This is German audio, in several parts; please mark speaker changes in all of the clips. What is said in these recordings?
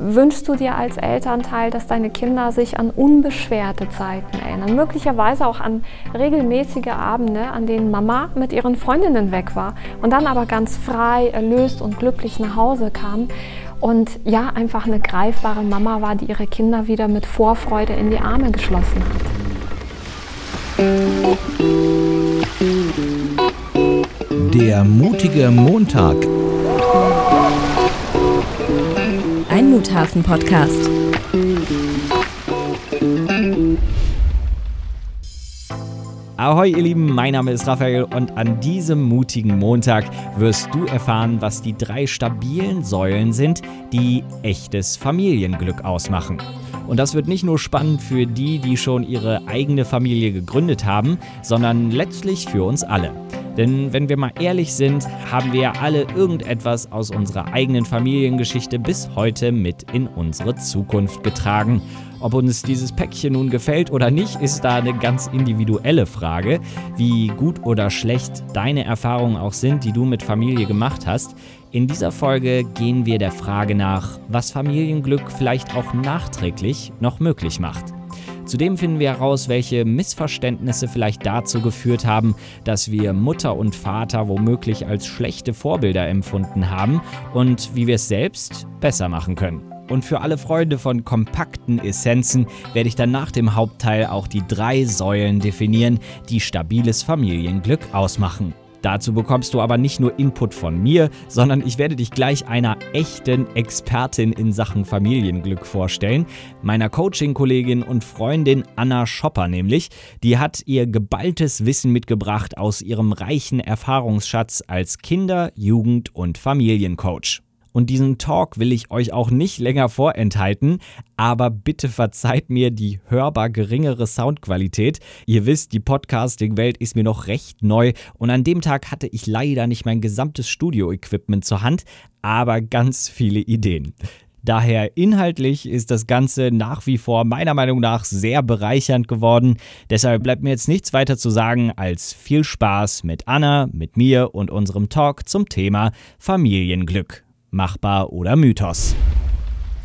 Speaker 1: wünschst du dir als Elternteil, dass deine Kinder sich an unbeschwerte Zeiten erinnern? Möglicherweise auch an regelmäßige Abende, an denen Mama mit ihren Freundinnen weg war und dann aber ganz frei, erlöst und glücklich nach Hause kam. Und ja, einfach eine greifbare Mama war, die ihre Kinder wieder mit Vorfreude in die Arme geschlossen hat.
Speaker 2: Der mutige Montag.
Speaker 3: Ein Muthafen-Podcast.
Speaker 2: Ahoi, ihr Lieben, mein Name ist Raphael und an diesem mutigen Montag wirst du erfahren, was die drei stabilen Säulen sind, die echtes Familienglück ausmachen. Und das wird nicht nur spannend für die, die schon ihre eigene Familie gegründet haben, sondern letztlich für uns alle. Denn wenn wir mal ehrlich sind, haben wir ja alle irgendetwas aus unserer eigenen Familiengeschichte bis heute mit in unsere Zukunft getragen. Ob uns dieses Päckchen nun gefällt oder nicht, ist da eine ganz individuelle Frage. Wie gut oder schlecht deine Erfahrungen auch sind, die du mit Familie gemacht hast. In dieser Folge gehen wir der Frage nach, was Familienglück vielleicht auch nachträglich noch möglich macht. Zudem finden wir heraus, welche Missverständnisse vielleicht dazu geführt haben, dass wir Mutter und Vater womöglich als schlechte Vorbilder empfunden haben und wie wir es selbst besser machen können. Und für alle Freunde von kompakten Essenzen werde ich dann nach dem Hauptteil auch die drei Säulen definieren, die stabiles Familienglück ausmachen. Dazu bekommst du aber nicht nur Input von mir, sondern ich werde dich gleich einer echten Expertin in Sachen Familienglück vorstellen, meiner Coaching-Kollegin und Freundin Anna Schopper nämlich. Die hat ihr geballtes Wissen mitgebracht aus ihrem reichen Erfahrungsschatz als Kinder-, Jugend- und Familiencoach. Und diesen Talk will ich euch auch nicht länger vorenthalten, aber bitte verzeiht mir die hörbar geringere Soundqualität. Ihr wisst, die Podcasting-Welt ist mir noch recht neu und an dem Tag hatte ich leider nicht mein gesamtes Studio-Equipment zur Hand, aber ganz viele Ideen. Daher inhaltlich ist das Ganze nach wie vor meiner Meinung nach sehr bereichernd geworden. Deshalb bleibt mir jetzt nichts weiter zu sagen als viel Spaß mit Anna, mit mir und unserem Talk zum Thema Familienglück machbar oder Mythos.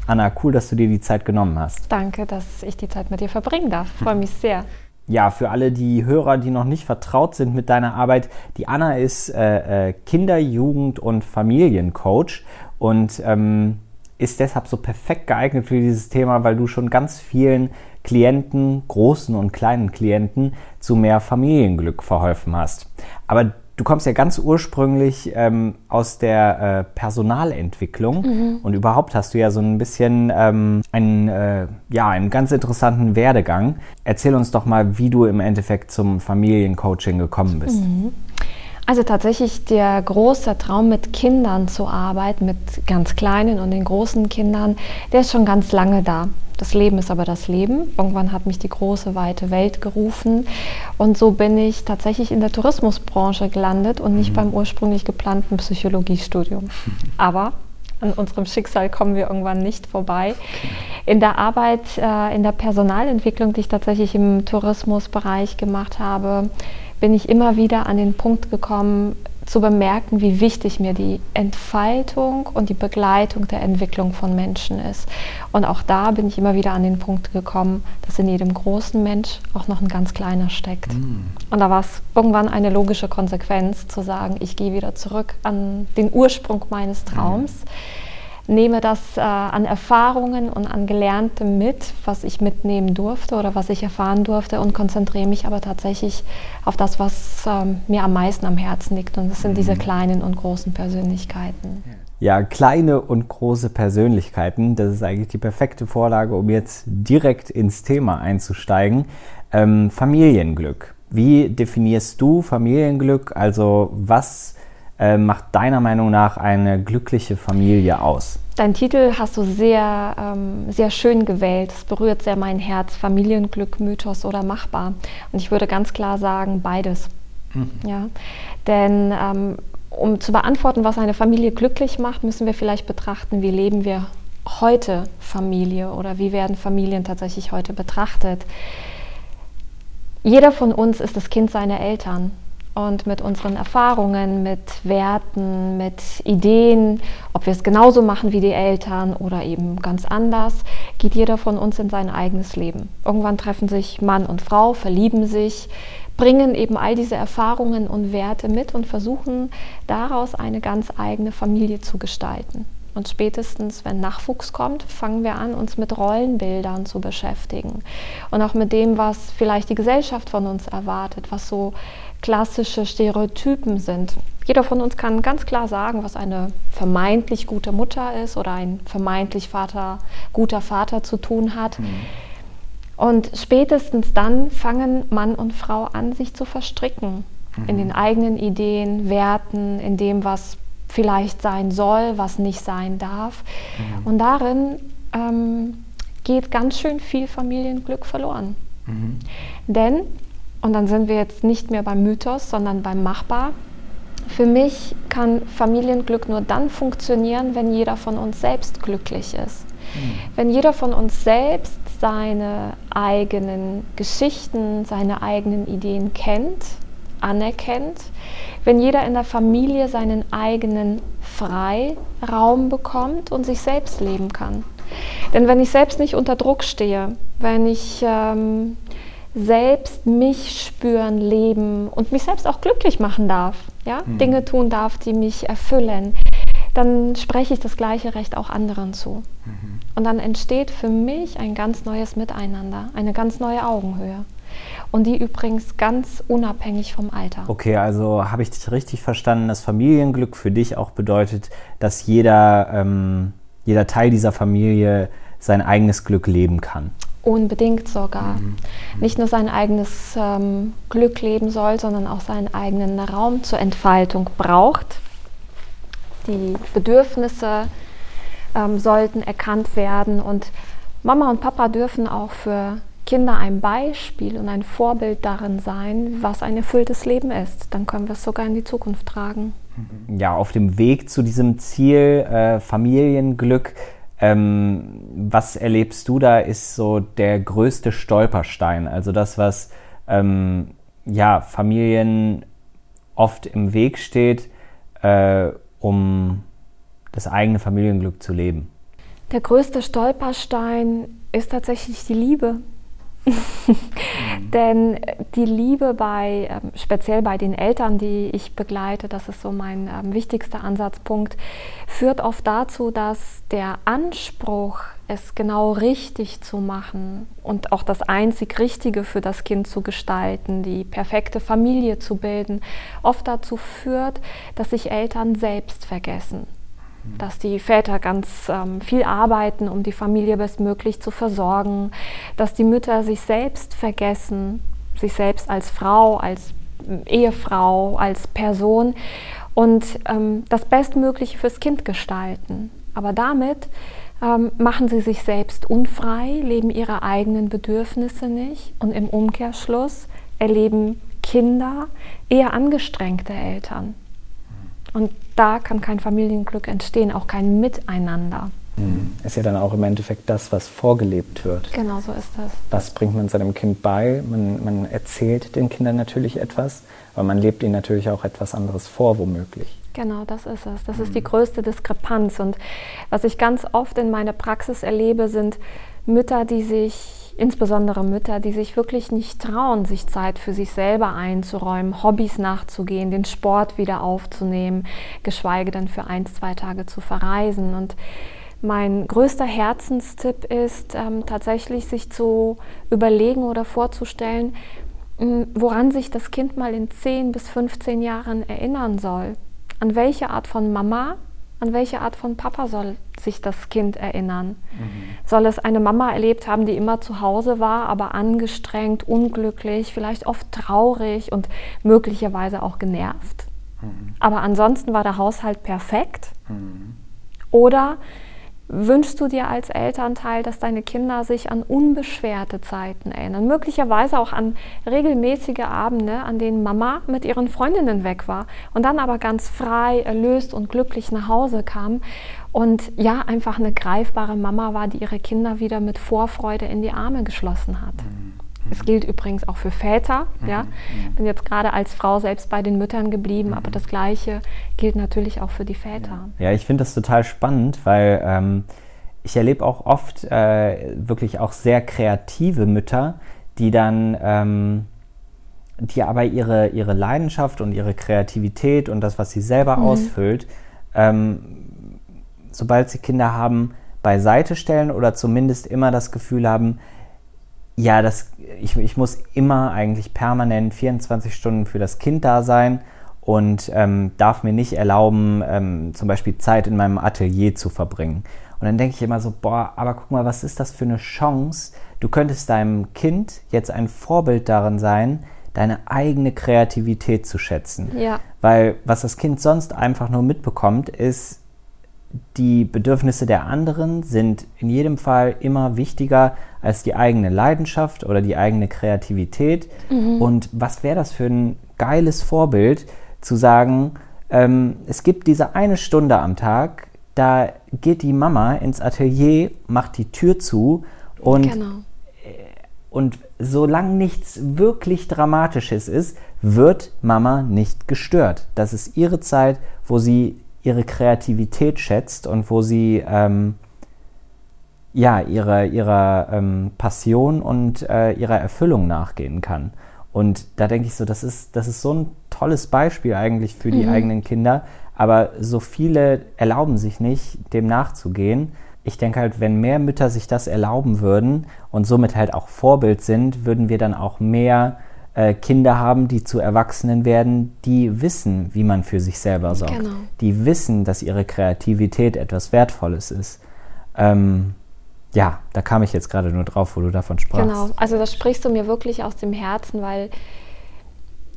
Speaker 4: Anna, cool, dass du dir die Zeit genommen hast.
Speaker 1: Danke, dass ich die Zeit mit dir verbringen darf. Ich freue mich sehr.
Speaker 4: Ja, für alle die Hörer, die noch nicht vertraut sind mit deiner Arbeit, die Anna ist äh, äh, Kinder-, Jugend- und Familiencoach und ähm, ist deshalb so perfekt geeignet für dieses Thema, weil du schon ganz vielen Klienten, großen und kleinen Klienten, zu mehr Familienglück verholfen hast. Aber Du kommst ja ganz ursprünglich ähm, aus der äh, Personalentwicklung mhm. und überhaupt hast du ja so ein bisschen ähm, einen, äh, ja, einen ganz interessanten Werdegang. Erzähl uns doch mal, wie du im Endeffekt zum Familiencoaching gekommen bist. Mhm.
Speaker 1: Also tatsächlich der große Traum mit Kindern zu arbeiten, mit ganz kleinen und den großen Kindern, der ist schon ganz lange da. Das Leben ist aber das Leben. Irgendwann hat mich die große, weite Welt gerufen. Und so bin ich tatsächlich in der Tourismusbranche gelandet und nicht mhm. beim ursprünglich geplanten Psychologiestudium. Aber an unserem Schicksal kommen wir irgendwann nicht vorbei. In der Arbeit, äh, in der Personalentwicklung, die ich tatsächlich im Tourismusbereich gemacht habe, bin ich immer wieder an den Punkt gekommen, zu bemerken, wie wichtig mir die Entfaltung und die Begleitung der Entwicklung von Menschen ist. Und auch da bin ich immer wieder an den Punkt gekommen, dass in jedem großen Mensch auch noch ein ganz kleiner steckt. Mm. Und da war es irgendwann eine logische Konsequenz zu sagen, ich gehe wieder zurück an den Ursprung meines Traums. Mm nehme das äh, an Erfahrungen und an Gelerntem mit, was ich mitnehmen durfte oder was ich erfahren durfte und konzentriere mich aber tatsächlich auf das, was ähm, mir am meisten am Herzen liegt. Und das sind mhm. diese kleinen und großen Persönlichkeiten.
Speaker 4: Ja, kleine und große Persönlichkeiten, das ist eigentlich die perfekte Vorlage, um jetzt direkt ins Thema einzusteigen. Ähm, Familienglück. Wie definierst du Familienglück? Also was äh, macht deiner Meinung nach eine glückliche Familie aus?
Speaker 1: Dein Titel hast du sehr, ähm, sehr schön gewählt. Es berührt sehr mein Herz. Familienglück, Mythos oder machbar. Und ich würde ganz klar sagen, beides. Mhm. Ja? Denn ähm, um zu beantworten, was eine Familie glücklich macht, müssen wir vielleicht betrachten, wie leben wir heute Familie oder wie werden Familien tatsächlich heute betrachtet. Jeder von uns ist das Kind seiner Eltern. Und mit unseren Erfahrungen, mit Werten, mit Ideen, ob wir es genauso machen wie die Eltern oder eben ganz anders, geht jeder von uns in sein eigenes Leben. Irgendwann treffen sich Mann und Frau, verlieben sich, bringen eben all diese Erfahrungen und Werte mit und versuchen daraus eine ganz eigene Familie zu gestalten. Und spätestens, wenn Nachwuchs kommt, fangen wir an, uns mit Rollenbildern zu beschäftigen. Und auch mit dem, was vielleicht die Gesellschaft von uns erwartet, was so klassische Stereotypen sind. Jeder von uns kann ganz klar sagen, was eine vermeintlich gute Mutter ist oder ein vermeintlich Vater, guter Vater zu tun hat. Mhm. Und spätestens dann fangen Mann und Frau an, sich zu verstricken mhm. in den eigenen Ideen, Werten, in dem, was vielleicht sein soll, was nicht sein darf. Mhm. Und darin ähm, geht ganz schön viel Familienglück verloren. Mhm. Denn, und dann sind wir jetzt nicht mehr beim Mythos, sondern beim Machbar, für mich kann Familienglück nur dann funktionieren, wenn jeder von uns selbst glücklich ist. Mhm. Wenn jeder von uns selbst seine eigenen Geschichten, seine eigenen Ideen kennt, anerkennt, wenn jeder in der Familie seinen eigenen Freiraum bekommt und sich selbst leben kann. Denn wenn ich selbst nicht unter Druck stehe, wenn ich ähm, selbst mich spüren, leben und mich selbst auch glücklich machen darf, ja? Mhm. Dinge tun darf, die mich erfüllen, dann spreche ich das gleiche Recht auch anderen zu. Mhm. Und dann entsteht für mich ein ganz neues Miteinander, eine ganz neue Augenhöhe. Und die übrigens ganz unabhängig vom Alter.
Speaker 2: Okay, also habe ich dich richtig verstanden, dass Familienglück für dich auch bedeutet, dass jeder, ähm, jeder Teil dieser Familie sein eigenes Glück leben kann.
Speaker 1: Unbedingt sogar. Mhm. Nicht nur sein eigenes ähm, Glück leben soll, sondern auch seinen eigenen Raum zur Entfaltung braucht. Die Bedürfnisse ähm, sollten erkannt werden und Mama und Papa dürfen auch für Kinder ein Beispiel und ein Vorbild darin sein, was ein erfülltes Leben ist. Dann können wir es sogar in die Zukunft tragen.
Speaker 2: Mhm. Ja, auf dem Weg zu diesem Ziel äh, Familienglück, ähm, was erlebst du da, ist so der größte Stolperstein? Also das, was ähm, ja, Familien oft im Weg steht, äh, um das eigene Familienglück zu leben.
Speaker 1: Der größte Stolperstein ist tatsächlich die Liebe. Denn die Liebe bei, ähm, speziell bei den Eltern, die ich begleite, das ist so mein ähm, wichtigster Ansatzpunkt, führt oft dazu, dass der Anspruch, es genau richtig zu machen und auch das einzig Richtige für das Kind zu gestalten, die perfekte Familie zu bilden, oft dazu führt, dass sich Eltern selbst vergessen dass die Väter ganz ähm, viel arbeiten, um die Familie bestmöglich zu versorgen, dass die Mütter sich selbst vergessen, sich selbst als Frau, als Ehefrau, als Person und ähm, das Bestmögliche fürs Kind gestalten. Aber damit ähm, machen sie sich selbst unfrei, leben ihre eigenen Bedürfnisse nicht und im Umkehrschluss erleben Kinder eher angestrengte Eltern. Und da kann kein Familienglück entstehen, auch kein Miteinander.
Speaker 2: Mhm. Ist ja dann auch im Endeffekt das, was vorgelebt wird.
Speaker 1: Genau so ist das.
Speaker 2: Was bringt man seinem Kind bei? Man, man erzählt den Kindern natürlich etwas, aber man lebt ihnen natürlich auch etwas anderes vor, womöglich.
Speaker 1: Genau, das ist es. Das ist die größte Diskrepanz. Und was ich ganz oft in meiner Praxis erlebe, sind Mütter, die sich insbesondere Mütter, die sich wirklich nicht trauen, sich Zeit für sich selber einzuräumen, Hobbys nachzugehen, den Sport wieder aufzunehmen, geschweige denn für ein, zwei Tage zu verreisen. Und mein größter Herzenstipp ist ähm, tatsächlich, sich zu überlegen oder vorzustellen, woran sich das Kind mal in 10 bis 15 Jahren erinnern soll. An welche Art von Mama an welche Art von Papa soll sich das Kind erinnern? Mhm. Soll es eine Mama erlebt haben, die immer zu Hause war, aber angestrengt, unglücklich, vielleicht oft traurig und möglicherweise auch genervt? Mhm. Aber ansonsten war der Haushalt perfekt? Mhm. Oder wünschst du dir als Elternteil, dass deine Kinder sich an unbeschwerte Zeiten erinnern, möglicherweise auch an regelmäßige Abende, an denen Mama mit ihren Freundinnen weg war und dann aber ganz frei, erlöst und glücklich nach Hause kam. Und ja, einfach eine greifbare Mama war, die ihre Kinder wieder mit Vorfreude in die Arme geschlossen hat. Es gilt übrigens auch für Väter. Mhm. Ja? Bin jetzt gerade als Frau selbst bei den Müttern geblieben, aber das Gleiche gilt natürlich auch für die Väter.
Speaker 2: Ja, ich finde das total spannend, weil ähm, ich erlebe auch oft äh, wirklich auch sehr kreative Mütter, die dann, ähm, die aber ihre, ihre Leidenschaft und ihre Kreativität und das, was sie selber mhm. ausfüllt, ähm, sobald sie Kinder haben, beiseite stellen oder zumindest immer das Gefühl haben, ja, das, ich, ich muss immer eigentlich permanent 24 Stunden für das Kind da sein und ähm, darf mir nicht erlauben, ähm, zum Beispiel Zeit in meinem Atelier zu verbringen. Und dann denke ich immer so, boah, aber guck mal, was ist das für eine Chance? Du könntest deinem Kind jetzt ein Vorbild darin sein, deine eigene Kreativität zu schätzen.
Speaker 1: Ja.
Speaker 2: Weil was das Kind sonst einfach nur mitbekommt, ist, die Bedürfnisse der anderen sind in jedem Fall immer wichtiger als die eigene Leidenschaft oder die eigene Kreativität. Mhm. Und was wäre das für ein geiles Vorbild, zu sagen, ähm, es gibt diese eine Stunde am Tag, da geht die Mama ins Atelier, macht die Tür zu und, genau. Äh, und solange nichts wirklich Dramatisches ist, wird Mama nicht gestört. Das ist ihre Zeit, wo sie ihre Kreativität schätzt und wo sie ähm, ja ihrer ihre, ähm, Passion und äh, ihrer Erfüllung nachgehen kann. Und da denke ich so, das ist, das ist so ein tolles Beispiel eigentlich für die mhm. eigenen Kinder, aber so viele erlauben sich nicht, dem nachzugehen. Ich denke halt, wenn mehr Mütter sich das erlauben würden und somit halt auch Vorbild sind, würden wir dann auch mehr Kinder haben, die zu Erwachsenen werden, die wissen, wie man für sich selber sorgt. Genau. Die wissen, dass ihre Kreativität etwas Wertvolles ist. Ähm, ja, da kam ich jetzt gerade nur drauf, wo du davon sprachst. Genau,
Speaker 1: also das sprichst du mir wirklich aus dem Herzen, weil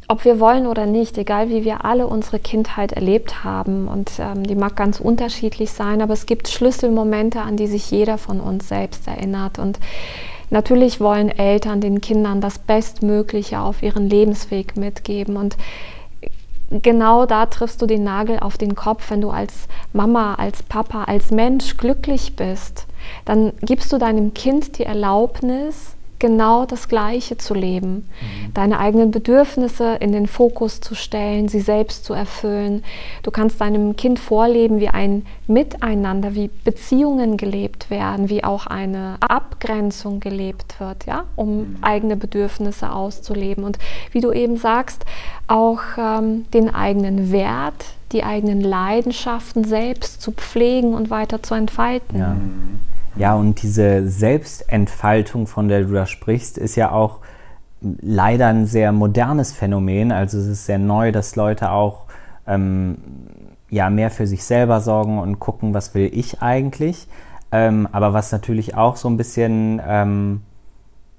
Speaker 1: ob wir wollen oder nicht, egal wie wir alle unsere Kindheit erlebt haben, und ähm, die mag ganz unterschiedlich sein, aber es gibt Schlüsselmomente, an die sich jeder von uns selbst erinnert. Und Natürlich wollen Eltern den Kindern das Bestmögliche auf ihren Lebensweg mitgeben. Und genau da triffst du den Nagel auf den Kopf, wenn du als Mama, als Papa, als Mensch glücklich bist, dann gibst du deinem Kind die Erlaubnis, genau das Gleiche zu leben, mhm. deine eigenen Bedürfnisse in den Fokus zu stellen, sie selbst zu erfüllen. Du kannst deinem Kind vorleben, wie ein Miteinander, wie Beziehungen gelebt werden, wie auch eine Abgrenzung gelebt wird, ja, um mhm. eigene Bedürfnisse auszuleben und wie du eben sagst, auch ähm, den eigenen Wert, die eigenen Leidenschaften selbst zu pflegen und weiter zu entfalten.
Speaker 2: Ja. Ja, und diese Selbstentfaltung, von der du da sprichst, ist ja auch leider ein sehr modernes Phänomen. Also es ist sehr neu, dass Leute auch ähm, ja, mehr für sich selber sorgen und gucken, was will ich eigentlich. Ähm, aber was natürlich auch so ein bisschen ähm,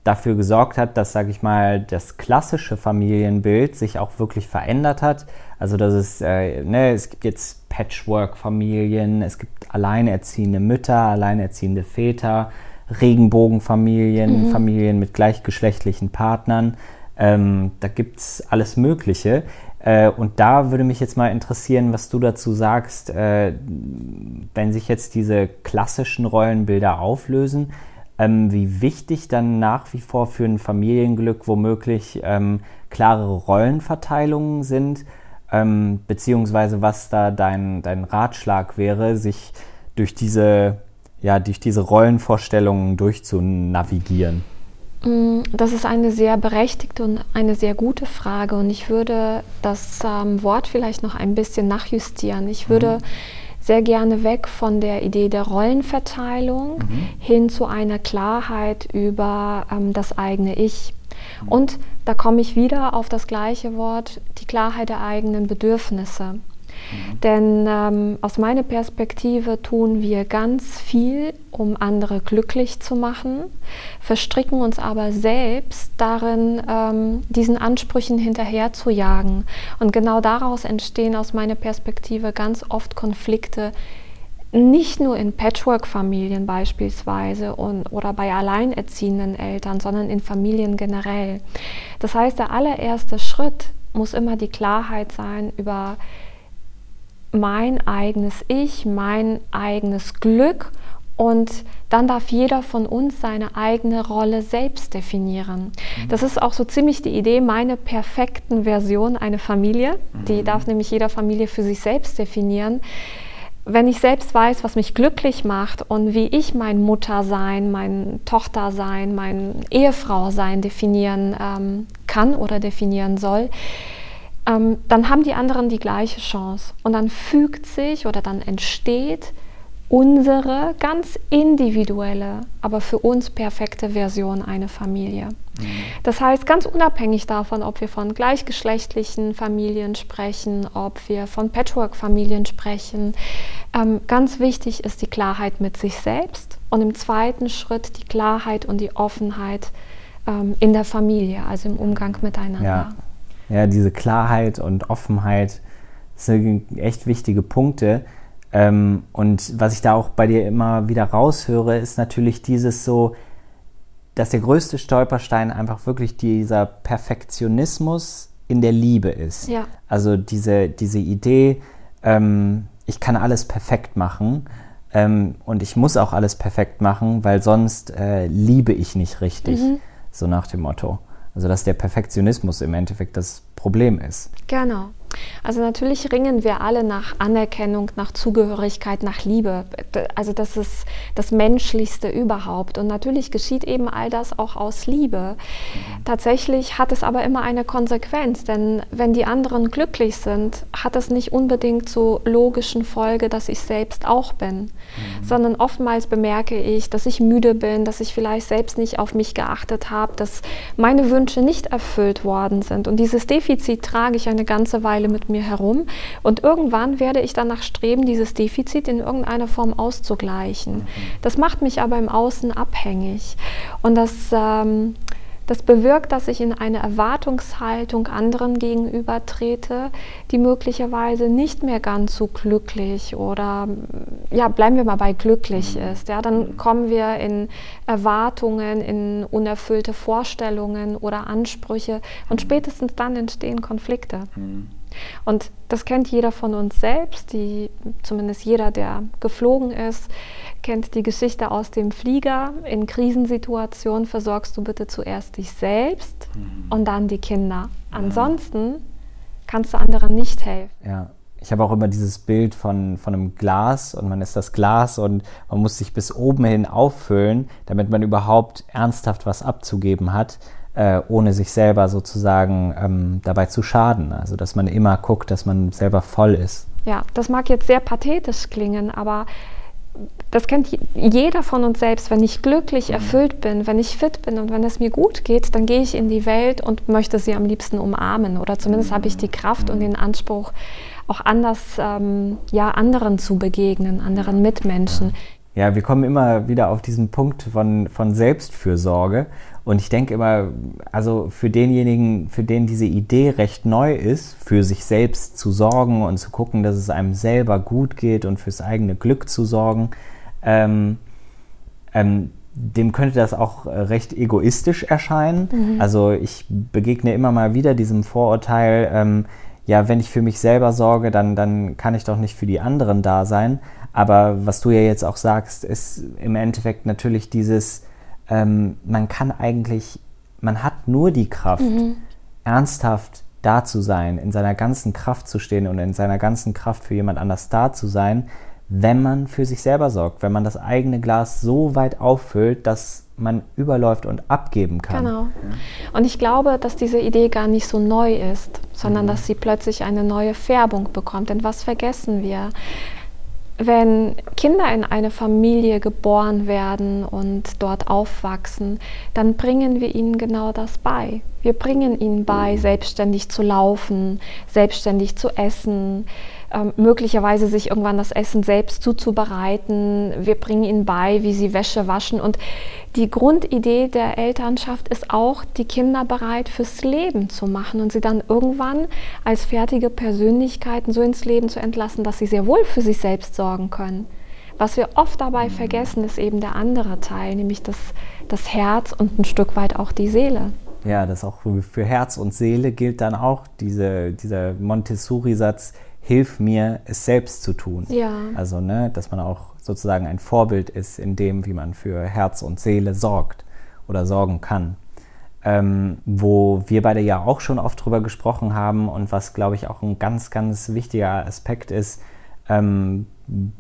Speaker 2: dafür gesorgt hat, dass, sage ich mal, das klassische Familienbild sich auch wirklich verändert hat. Also dass es, äh, ne, es gibt jetzt Patchwork-Familien, es gibt alleinerziehende Mütter, alleinerziehende Väter, Regenbogenfamilien, mhm. Familien mit gleichgeschlechtlichen Partnern. Ähm, da gibt es alles Mögliche. Äh, und da würde mich jetzt mal interessieren, was du dazu sagst, äh, wenn sich jetzt diese klassischen Rollenbilder auflösen, ähm, wie wichtig dann nach wie vor für ein Familienglück womöglich ähm, klare Rollenverteilungen sind ähm, beziehungsweise was da dein, dein Ratschlag wäre, sich durch diese, ja, durch diese Rollenvorstellungen durchzunavigieren?
Speaker 1: Mm, das ist eine sehr berechtigte und eine sehr gute Frage und ich würde das ähm, Wort vielleicht noch ein bisschen nachjustieren. Ich würde mhm. Sehr gerne weg von der Idee der Rollenverteilung mhm. hin zu einer Klarheit über ähm, das eigene Ich. Und da komme ich wieder auf das gleiche Wort, die Klarheit der eigenen Bedürfnisse. Mhm. Denn ähm, aus meiner Perspektive tun wir ganz viel, um andere glücklich zu machen, verstricken uns aber selbst darin, ähm, diesen Ansprüchen hinterher zu jagen. Und genau daraus entstehen aus meiner Perspektive ganz oft Konflikte, nicht nur in Patchwork-Familien beispielsweise und, oder bei alleinerziehenden Eltern, sondern in Familien generell. Das heißt, der allererste Schritt muss immer die Klarheit sein über mein eigenes Ich, mein eigenes Glück Und dann darf jeder von uns seine eigene Rolle selbst definieren. Das ist auch so ziemlich die Idee, meine perfekten Version, eine Familie. Die darf nämlich jeder Familie für sich selbst definieren. Wenn ich selbst weiß, was mich glücklich macht und wie ich mein Muttersein, mein Tochtersein, mein Ehefrau sein definieren ähm, kann oder definieren soll, ähm, dann haben die anderen die gleiche Chance. Und dann fügt sich oder dann entsteht unsere ganz individuelle, aber für uns perfekte Version eine Familie. Mhm. Das heißt, ganz unabhängig davon, ob wir von gleichgeschlechtlichen Familien sprechen, ob wir von Patchwork-Familien sprechen, ähm, ganz wichtig ist die Klarheit mit sich selbst und im zweiten Schritt die Klarheit und die Offenheit ähm, in der Familie, also im Umgang miteinander.
Speaker 2: Ja. Ja, diese Klarheit und Offenheit sind echt wichtige Punkte ähm, und was ich da auch bei dir immer wieder raushöre, ist natürlich dieses so, dass der größte Stolperstein einfach wirklich dieser Perfektionismus in der Liebe ist.
Speaker 1: Ja.
Speaker 2: Also diese, diese Idee, ähm, ich kann alles perfekt machen ähm, und ich muss auch alles perfekt machen, weil sonst äh, liebe ich nicht richtig. Mhm. So nach dem Motto. Also dass der Perfektionismus im Endeffekt das Problem ist.
Speaker 1: Genau. Also natürlich ringen wir alle nach Anerkennung, nach Zugehörigkeit, nach Liebe. Also das ist das Menschlichste überhaupt. Und natürlich geschieht eben all das auch aus Liebe. Tatsächlich hat es aber immer eine Konsequenz, denn wenn die anderen glücklich sind, hat es nicht unbedingt zur logischen Folge, dass ich selbst auch bin, mhm. sondern oftmals bemerke ich, dass ich müde bin, dass ich vielleicht selbst nicht auf mich geachtet habe, dass meine Wünsche nicht erfüllt worden sind. Und dieses Defizit trage ich eine ganze Weile mit mir herum. Und irgendwann werde ich danach streben, dieses Defizit in irgendeiner Form auszugleichen. Mhm. Das macht mich aber im Außen abhängig. Und das, ähm, das bewirkt, dass ich in eine Erwartungshaltung anderen gegenüber trete, die möglicherweise nicht mehr ganz so glücklich oder, ja, bleiben wir mal bei glücklich mhm. ist. Ja, dann kommen wir in Erwartungen, in unerfüllte Vorstellungen oder Ansprüche und spätestens dann entstehen Konflikte. Mhm. Und das kennt jeder von uns selbst, die, zumindest jeder, der geflogen ist, kennt die Geschichte aus dem Flieger. In Krisensituationen versorgst du bitte zuerst dich selbst mhm. und dann die Kinder. Ansonsten kannst du anderen nicht helfen.
Speaker 2: Ja. Ich habe auch immer dieses Bild von, von einem Glas und man ist das Glas und man muss sich bis oben hin auffüllen, damit man überhaupt ernsthaft was abzugeben hat äh, ohne sich selber sozusagen ähm, dabei zu schaden. Also dass man immer guckt, dass man selber voll ist.
Speaker 1: Ja, das mag jetzt sehr pathetisch klingen, aber das kennt jeder von uns selbst. Wenn ich glücklich mhm. erfüllt bin, wenn ich fit bin und wenn es mir gut geht, dann gehe ich in die Welt und möchte sie am liebsten umarmen. Oder zumindest habe ich die Kraft und den Anspruch, auch anders ähm, ja, anderen zu begegnen, anderen Mitmenschen.
Speaker 2: Ja, wir kommen immer wieder auf diesen Punkt von, von Selbstfürsorge. Und ich denke immer, also für denjenigen, für den diese Idee recht neu ist, für sich selbst zu sorgen und zu gucken, dass es einem selber gut geht und fürs eigene Glück zu sorgen, ähm, ähm, dem könnte das auch recht egoistisch erscheinen. Mhm. Also ich begegne immer mal wieder diesem Vorurteil, ähm, ja, wenn ich für mich selber sorge, dann, dann kann ich doch nicht für die anderen da sein. Aber was du ja jetzt auch sagst, ist im Endeffekt natürlich dieses, ähm, man kann eigentlich, man hat nur die Kraft, mhm. ernsthaft da zu sein, in seiner ganzen Kraft zu stehen und in seiner ganzen Kraft für jemand anders da zu sein, wenn man für sich selber sorgt, wenn man das eigene Glas so weit auffüllt, dass man überläuft und abgeben kann.
Speaker 1: Genau. Und ich glaube, dass diese Idee gar nicht so neu ist, sondern mhm. dass sie plötzlich eine neue Färbung bekommt. Denn was vergessen wir? Wenn Kinder in eine Familie geboren werden und dort aufwachsen, dann bringen wir ihnen genau das bei. Wir bringen ihnen bei, selbstständig zu laufen, selbstständig zu essen, ähm, möglicherweise sich irgendwann das Essen selbst zuzubereiten. Wir bringen ihnen bei, wie sie Wäsche waschen. Und die Grundidee der Elternschaft ist auch, die Kinder bereit fürs Leben zu machen und sie dann irgendwann als fertige Persönlichkeiten so ins Leben zu entlassen, dass sie sehr wohl für sich selbst sorgen können. Was wir oft dabei vergessen, ist eben der andere Teil, nämlich das, das Herz und ein Stück weit auch die Seele.
Speaker 2: Ja, das auch für Herz und Seele gilt dann auch diese, dieser Montessori-Satz,
Speaker 5: hilf mir, es selbst zu tun.
Speaker 1: Ja.
Speaker 5: Also, ne, dass man auch sozusagen ein Vorbild ist in dem, wie man für Herz und Seele sorgt oder sorgen kann. Ähm, wo wir beide ja auch schon oft drüber gesprochen haben und was, glaube ich, auch ein ganz, ganz wichtiger Aspekt ist, ähm,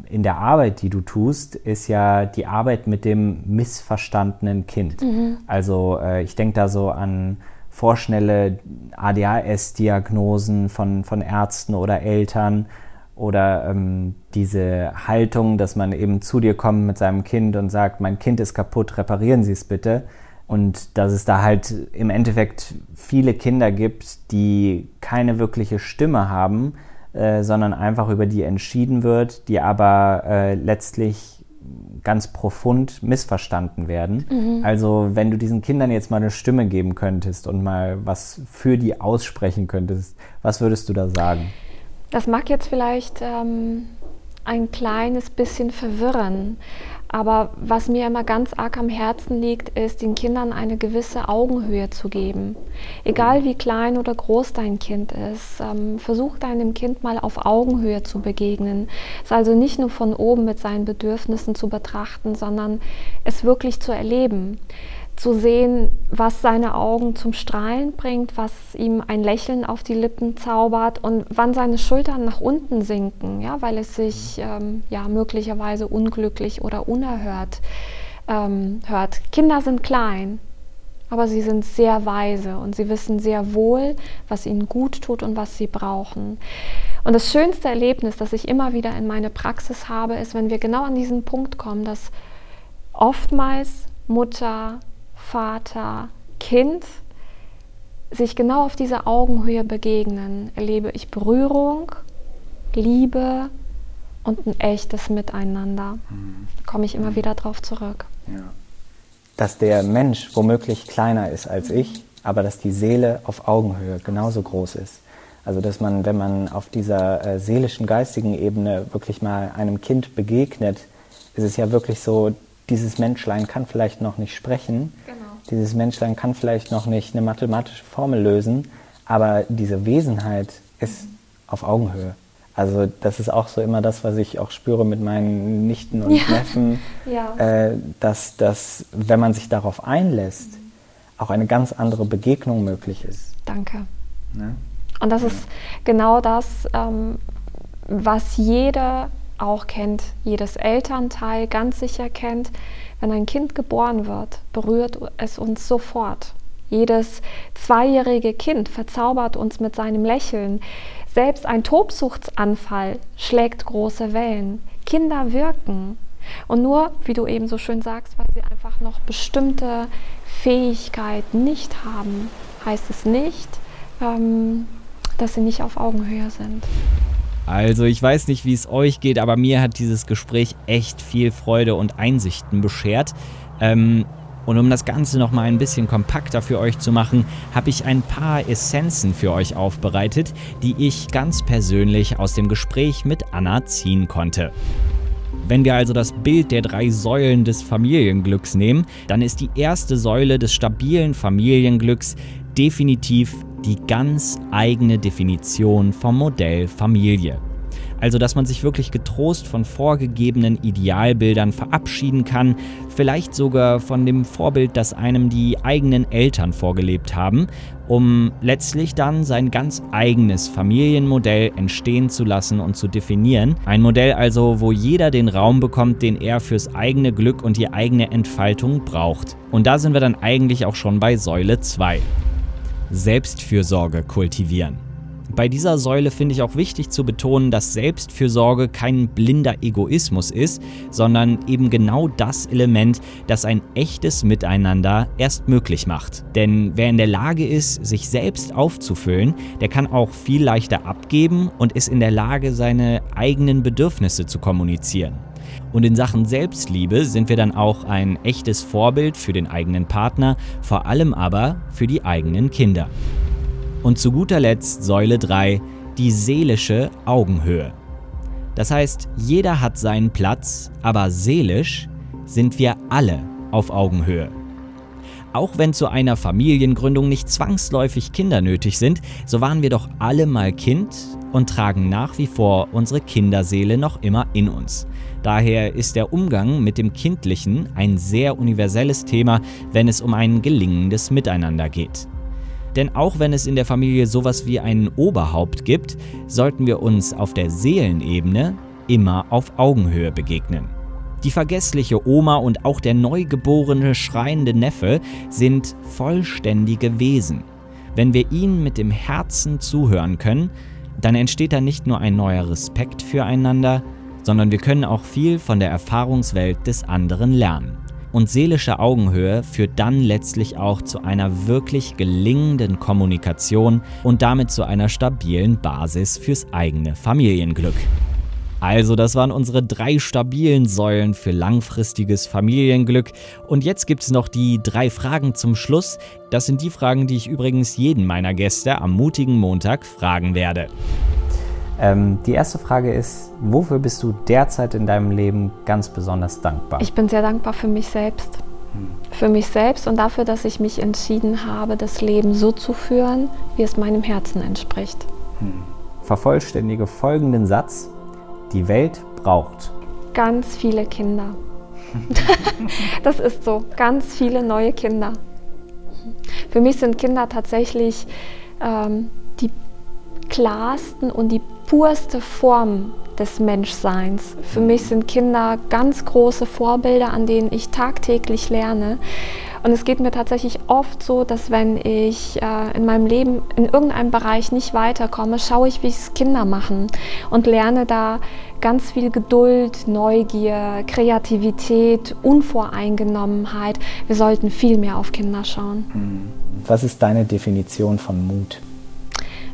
Speaker 5: in der Arbeit, die du tust, ist ja die Arbeit mit dem missverstandenen Kind. Mhm. Also äh, ich denke da so an vorschnelle ADHS-Diagnosen von, von Ärzten oder Eltern oder ähm, diese Haltung, dass man eben zu dir kommt mit seinem Kind und sagt, mein Kind ist kaputt, reparieren Sie es bitte. Und dass es da halt im Endeffekt viele Kinder gibt, die keine wirkliche Stimme haben, äh, sondern einfach über die entschieden wird, die aber äh, letztlich ganz profund missverstanden werden. Mhm. Also wenn du diesen Kindern jetzt mal eine Stimme geben könntest und mal was für die aussprechen könntest, was würdest du da sagen?
Speaker 1: Das mag jetzt vielleicht ähm, ein kleines bisschen verwirren, aber was mir immer ganz arg am Herzen liegt, ist, den Kindern eine gewisse Augenhöhe zu geben. Egal wie klein oder groß dein Kind ist, ähm, versuch deinem Kind mal auf Augenhöhe zu begegnen. Es also nicht nur von oben mit seinen Bedürfnissen zu betrachten, sondern es wirklich zu erleben zu sehen, was seine Augen zum Strahlen bringt, was ihm ein Lächeln auf die Lippen zaubert und wann seine Schultern nach unten sinken, ja, weil es sich ähm, ja möglicherweise unglücklich oder unerhört ähm, hört. Kinder sind klein, aber sie sind sehr weise und sie wissen sehr wohl, was ihnen gut tut und was sie brauchen. Und das schönste Erlebnis, das ich immer wieder in meine Praxis habe, ist, wenn wir genau an diesen Punkt kommen, dass oftmals Mutter, Vater, Kind sich genau auf dieser Augenhöhe begegnen, erlebe ich Berührung, Liebe und ein echtes Miteinander. Mhm. Da komme ich immer mhm. wieder drauf zurück. Ja.
Speaker 5: Dass der Mensch womöglich kleiner ist als ich, aber dass die Seele auf Augenhöhe genauso groß ist. Also dass man, wenn man auf dieser äh, seelischen, geistigen Ebene wirklich mal einem Kind begegnet, ist es ja wirklich so, dieses Menschlein kann vielleicht noch nicht sprechen, genau. dieses Menschlein kann vielleicht noch nicht eine mathematische Formel lösen, aber diese Wesenheit ist auf Augenhöhe. Also das ist auch so immer das, was ich auch spüre mit meinen Nichten und ja. Neffen, ja. Äh, dass, dass, wenn man sich darauf einlässt, auch eine ganz andere Begegnung möglich ist.
Speaker 1: Danke. Ne? Und das ist genau das, ähm, was jeder auch kennt, jedes Elternteil ganz sicher kennt. Wenn ein Kind geboren wird, berührt es uns sofort. Jedes zweijährige Kind verzaubert uns mit seinem Lächeln. Selbst ein Tobsuchtsanfall schlägt große Wellen. Kinder wirken. Und nur, wie du eben so schön sagst, weil sie einfach noch bestimmte Fähigkeiten nicht haben, heißt es nicht, ähm, dass sie nicht auf Augenhöhe sind.
Speaker 2: Also ich weiß nicht, wie es euch geht, aber mir hat dieses Gespräch echt viel Freude und Einsichten beschert. Ähm, und um das Ganze nochmal ein bisschen kompakter für euch zu machen, habe ich ein paar Essenzen für euch aufbereitet, die ich ganz persönlich aus dem Gespräch mit Anna ziehen konnte. Wenn wir also das Bild der drei Säulen des Familienglücks nehmen, dann ist die erste Säule des stabilen Familienglücks definitiv die ganz eigene Definition vom Modell Familie. Also, dass man sich wirklich getrost von vorgegebenen Idealbildern verabschieden kann, vielleicht sogar von dem Vorbild, das einem die eigenen Eltern vorgelebt haben, um letztlich dann sein ganz eigenes Familienmodell entstehen zu lassen und zu definieren. Ein Modell also, wo jeder den Raum bekommt, den er fürs eigene Glück und die eigene Entfaltung braucht. Und da sind wir dann eigentlich auch schon bei Säule 2. Selbstfürsorge kultivieren. Bei dieser Säule finde ich auch wichtig zu betonen, dass Selbstfürsorge kein blinder Egoismus ist, sondern eben genau das Element, das ein echtes Miteinander erst möglich macht. Denn wer in der Lage ist, sich selbst aufzufüllen, der kann auch viel leichter abgeben und ist in der Lage, seine eigenen Bedürfnisse zu kommunizieren. Und in Sachen Selbstliebe sind wir dann auch ein echtes Vorbild für den eigenen Partner, vor allem aber für die eigenen Kinder. Und zu guter Letzt Säule 3, die seelische Augenhöhe. Das heißt, jeder hat seinen Platz, aber seelisch sind wir alle auf Augenhöhe. Auch wenn zu einer Familiengründung nicht zwangsläufig Kinder nötig sind, so waren wir doch alle mal Kind und tragen nach wie vor unsere Kinderseele noch immer in uns. Daher ist der Umgang mit dem Kindlichen ein sehr universelles Thema, wenn es um ein gelingendes Miteinander geht. Denn auch wenn es in der Familie sowas wie ein Oberhaupt gibt, sollten wir uns auf der Seelenebene immer auf Augenhöhe begegnen. Die vergessliche Oma und auch der neugeborene schreiende Neffe sind vollständige Wesen. Wenn wir ihnen mit dem Herzen zuhören können, dann entsteht da nicht nur ein neuer Respekt füreinander, sondern wir können auch viel von der Erfahrungswelt des anderen lernen. Und seelische Augenhöhe führt dann letztlich auch zu einer wirklich gelingenden Kommunikation und damit zu einer stabilen Basis fürs eigene Familienglück. Also, das waren unsere drei stabilen Säulen für langfristiges Familienglück. Und jetzt gibt es noch die drei Fragen zum Schluss. Das sind die Fragen, die ich übrigens jeden meiner Gäste am mutigen Montag fragen werde.
Speaker 5: Ähm, die erste Frage ist, wofür bist du derzeit in deinem Leben ganz besonders dankbar?
Speaker 1: Ich bin sehr dankbar für mich selbst. Hm. Für mich selbst und dafür, dass ich mich entschieden habe, das Leben so zu führen, wie es meinem Herzen entspricht. Hm.
Speaker 5: Vervollständige folgenden Satz die Welt braucht?
Speaker 1: Ganz viele Kinder. das ist so, ganz viele neue Kinder. Für mich sind Kinder tatsächlich ähm, die klarsten und die purste Form des Menschseins. Für mich sind Kinder ganz große Vorbilder, an denen ich tagtäglich lerne. Und es geht mir tatsächlich oft so, dass wenn ich äh, in meinem Leben in irgendeinem Bereich nicht weiterkomme, schaue ich, wie es Kinder machen und lerne da ganz viel Geduld, Neugier, Kreativität, Unvoreingenommenheit. Wir sollten viel mehr auf Kinder schauen. Hm.
Speaker 5: Was ist deine Definition von Mut?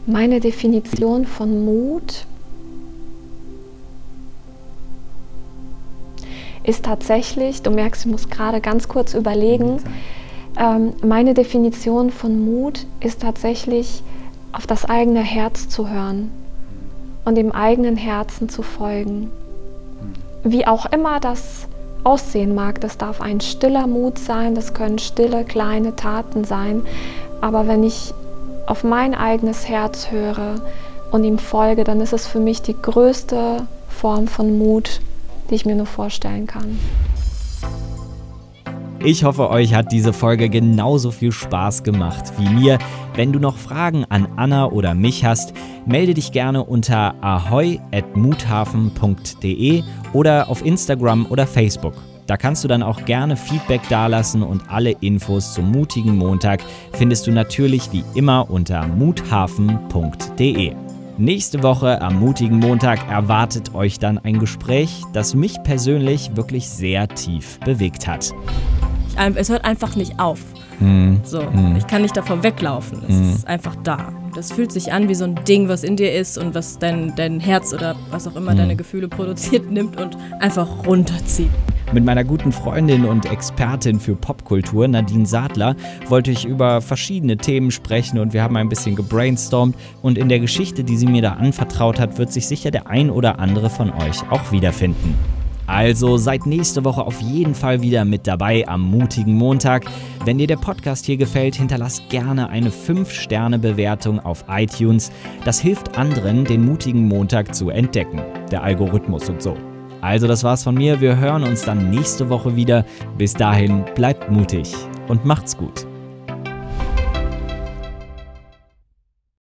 Speaker 1: Meine Definition von Mut ist tatsächlich, du merkst, ich muss gerade ganz kurz überlegen, ähm, meine Definition von Mut ist tatsächlich, auf das eigene Herz zu hören und dem eigenen Herzen zu folgen. Wie auch immer das aussehen mag, das darf ein stiller Mut sein, das können stille kleine Taten sein, aber wenn ich auf mein eigenes Herz höre und ihm folge, dann ist es für mich die größte Form von Mut, die ich mir nur vorstellen kann.
Speaker 2: Ich hoffe, euch hat diese Folge genauso viel Spaß gemacht wie mir. Wenn du noch Fragen an Anna oder mich hast, melde dich gerne unter ahoy.muthafen.de oder auf Instagram oder Facebook. Da kannst du dann auch gerne Feedback dalassen und alle Infos zum mutigen Montag findest du natürlich wie immer unter muthafen.de. Nächste Woche am mutigen Montag erwartet euch dann ein Gespräch, das mich persönlich wirklich sehr tief bewegt hat.
Speaker 3: Es hört einfach nicht auf. Hm. So, hm. ich kann nicht davor weglaufen. Es hm. ist einfach da. Das fühlt sich an wie so ein Ding, was in dir ist und was dein, dein Herz oder was auch immer deine Gefühle produziert, nimmt und einfach runterzieht.
Speaker 2: Mit meiner guten Freundin und Expertin für Popkultur, Nadine Sadler, wollte ich über verschiedene Themen sprechen und wir haben ein bisschen gebrainstormt. Und in der Geschichte, die sie mir da anvertraut hat, wird sich sicher der ein oder andere von euch auch wiederfinden. Also seid nächste Woche auf jeden Fall wieder mit dabei am mutigen Montag. Wenn dir der Podcast hier gefällt, hinterlass gerne eine 5-Sterne-Bewertung auf iTunes. Das hilft anderen, den mutigen Montag zu entdecken. Der Algorithmus und so. Also das war's von mir. Wir hören uns dann nächste Woche wieder. Bis dahin bleibt mutig und macht's gut.